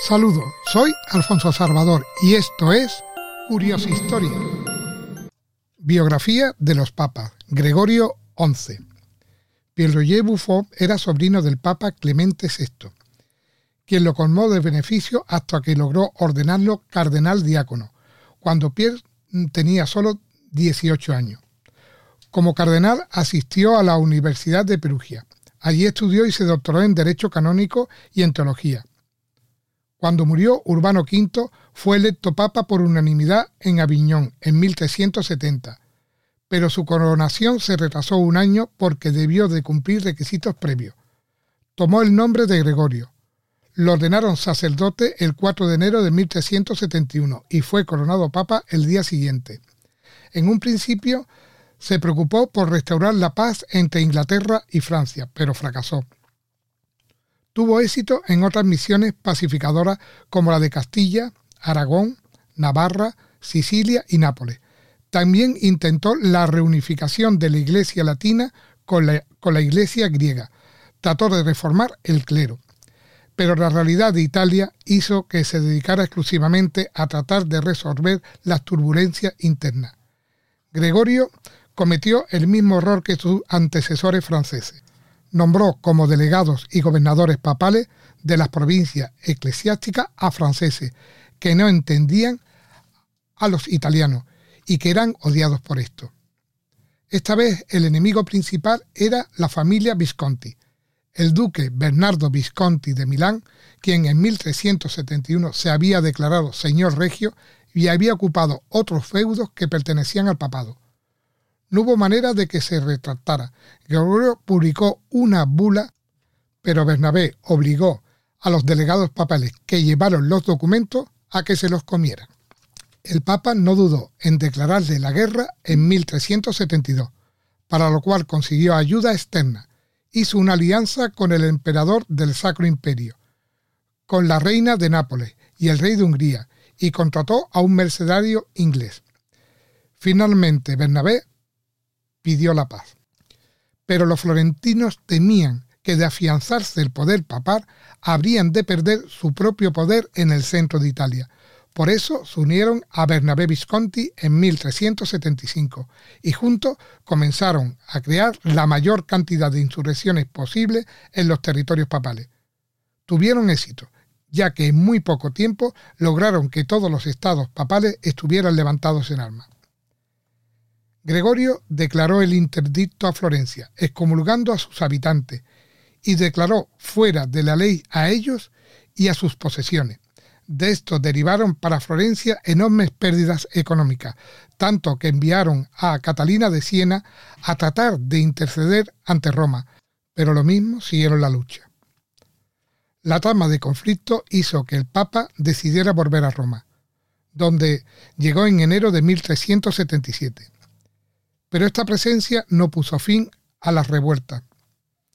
Saludos, soy Alfonso Salvador y esto es Curiosa Historia. Biografía de los papas. Gregorio XI. Pierre Buffon era sobrino del papa Clemente VI, quien lo colmó de beneficio hasta que logró ordenarlo cardenal diácono, cuando Pierre tenía solo 18 años. Como cardenal asistió a la Universidad de Perugia. Allí estudió y se doctoró en Derecho Canónico y en Teología. Cuando murió Urbano V, fue electo papa por unanimidad en Aviñón en 1370, pero su coronación se retrasó un año porque debió de cumplir requisitos previos. Tomó el nombre de Gregorio. Lo ordenaron sacerdote el 4 de enero de 1371 y fue coronado papa el día siguiente. En un principio se preocupó por restaurar la paz entre Inglaterra y Francia, pero fracasó. Tuvo éxito en otras misiones pacificadoras como la de Castilla, Aragón, Navarra, Sicilia y Nápoles. También intentó la reunificación de la Iglesia latina con la, Iglesia griega. Trató de reformar el clero. Pero la realidad de Italia hizo que se dedicara exclusivamente a tratar de resolver las turbulencias internas. Gregorio cometió el mismo error que sus antecesores franceses nombró como delegados y gobernadores papales de las provincias eclesiásticas a franceses que no entendían a los italianos y que eran odiados por esto. Esta vez el enemigo principal era la familia Visconti. El duque Bernardo Visconti de Milán, quien en 1371 se había declarado señor regio y había ocupado otros feudos que pertenecían al papado. No hubo manera de que se retractara. Gregorio publicó una bula, pero Bernabé obligó a los delegados papales que llevaron los documentos a que se los comieran. El Papa no dudó en declararle la guerra en 1372, para lo cual consiguió ayuda externa. Hizo una alianza con el emperador del Sacro Imperio, con la reina de Nápoles y el rey de Hungría, y contrató a un mercenario inglés. Finalmente, Bernabé pidió la paz. Pero los florentinos temían que de afianzarse el poder papal habrían de perder su propio poder en el centro de Italia. Por eso se unieron a Bernabé Visconti en 1375 y juntos comenzaron a crear la mayor cantidad de insurrecciones posible en los territorios papales. Tuvieron éxito, ya que en muy poco tiempo lograron que todos los estados papales estuvieran levantados en armas. Gregorio declaró el interdicto a Florencia, excomulgando a sus habitantes, y declaró fuera de la ley a ellos y a sus posesiones. De esto derivaron para Florencia enormes pérdidas económicas, tanto que enviaron a Catalina de Siena a tratar de interceder ante Roma, pero lo mismo siguieron la lucha. La trama de conflicto hizo que el Papa decidiera volver a Roma, donde llegó en enero de 1377. Pero esta presencia no puso fin a las revueltas.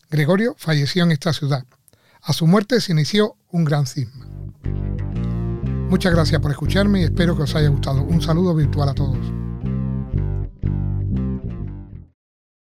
Gregorio falleció en esta ciudad. A su muerte se inició un gran cisma. Muchas gracias por escucharme y espero que os haya gustado. Un saludo virtual a todos.